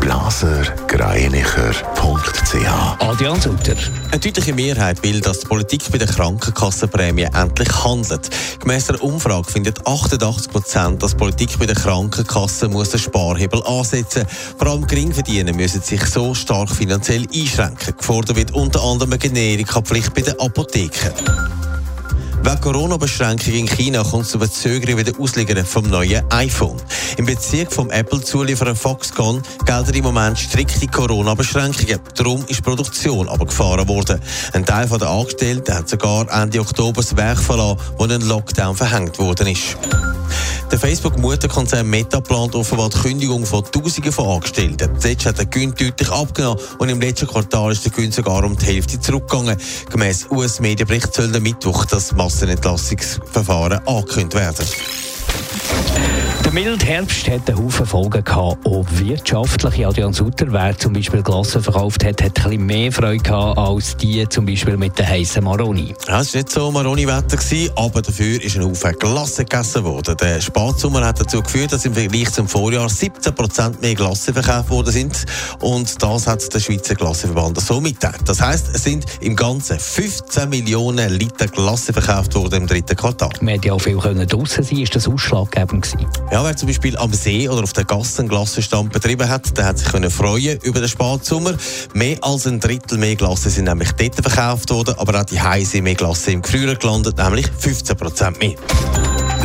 blasergreinicher.ch Adrian Sutter. Eine deutliche Mehrheit will, dass die Politik bei der Krankenkassenprämie endlich handelt. Gemäss einer Umfrage findet 88 Prozent, dass die Politik bei der Krankenkasse muss den Sparhebel ansetzen muss. Vor allem Geringverdiener müssen sich so stark finanziell einschränken. Gefordert wird unter anderem eine Generika-Pflicht bei den Apotheken. Wegen Corona-Beschränkungen in China kommt es zu Verzögerungen bei der Auslegung vom neuen iPhone. Im Bezirk vom Apple-Zulieferer Foxconn gelten im Moment strikte Corona-Beschränkungen. Darum ist die Produktion aber gefahren worden. Ein Teil der Angestellten hat sogar Ende Oktober das Werk verlassen, wo ein Lockdown verhängt worden ist. Der Facebook-Mutterkonzern Meta plant offenbar die Kündigung von Tausenden von Angestellten. Zuletzt hat der Gewinn deutlich abgenommen und im letzten Quartal ist der Gewinn sogar um die Hälfte zurückgegangen. Gemäss US-Medienbericht soll der Mittwoch das Massenentlassungsverfahren angekündigt werden. Der milde Herbst hat einen Haufen Folgen gehabt, auch wirtschaftlich. Adrian Sutter, wer zum Beispiel Glassen verkauft hat, hat ein bisschen mehr Freude gehabt als die zum Beispiel mit der heißen Maroni. Ja, es war nicht so Maroni-Wetter, aber dafür ist ein Haufen Glasse gegessen worden. Der Spatsommer hat dazu geführt, dass im Vergleich zum Vorjahr 17% mehr Glasse verkauft worden sind. Und das hat der Schweizer Glasseverband so mitgeteilt. Das heisst, es sind im Ganzen 15 Millionen Liter Glasse verkauft worden im dritten Quartal. Wir hätten ja auch viel draußen sein ist das ausschlaggebend gewesen. Ja, wer zum Beispiel am See oder auf der Gasse einen Glassenstand betrieben hat, der hat sich können freuen über den Spatsommer. Mehr als ein Drittel mehr Glasse sind nämlich dort verkauft worden, aber auch die Heise mehr Glasse im Gefrier gelandet, nämlich 15 Prozent mehr.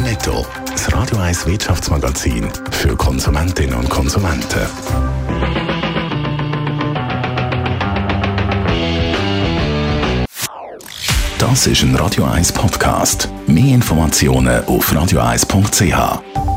Netto, das Radio 1 Wirtschaftsmagazin für Konsumentinnen und Konsumenten. Das ist ein Radio 1 Podcast. Mehr Informationen auf radio1.ch.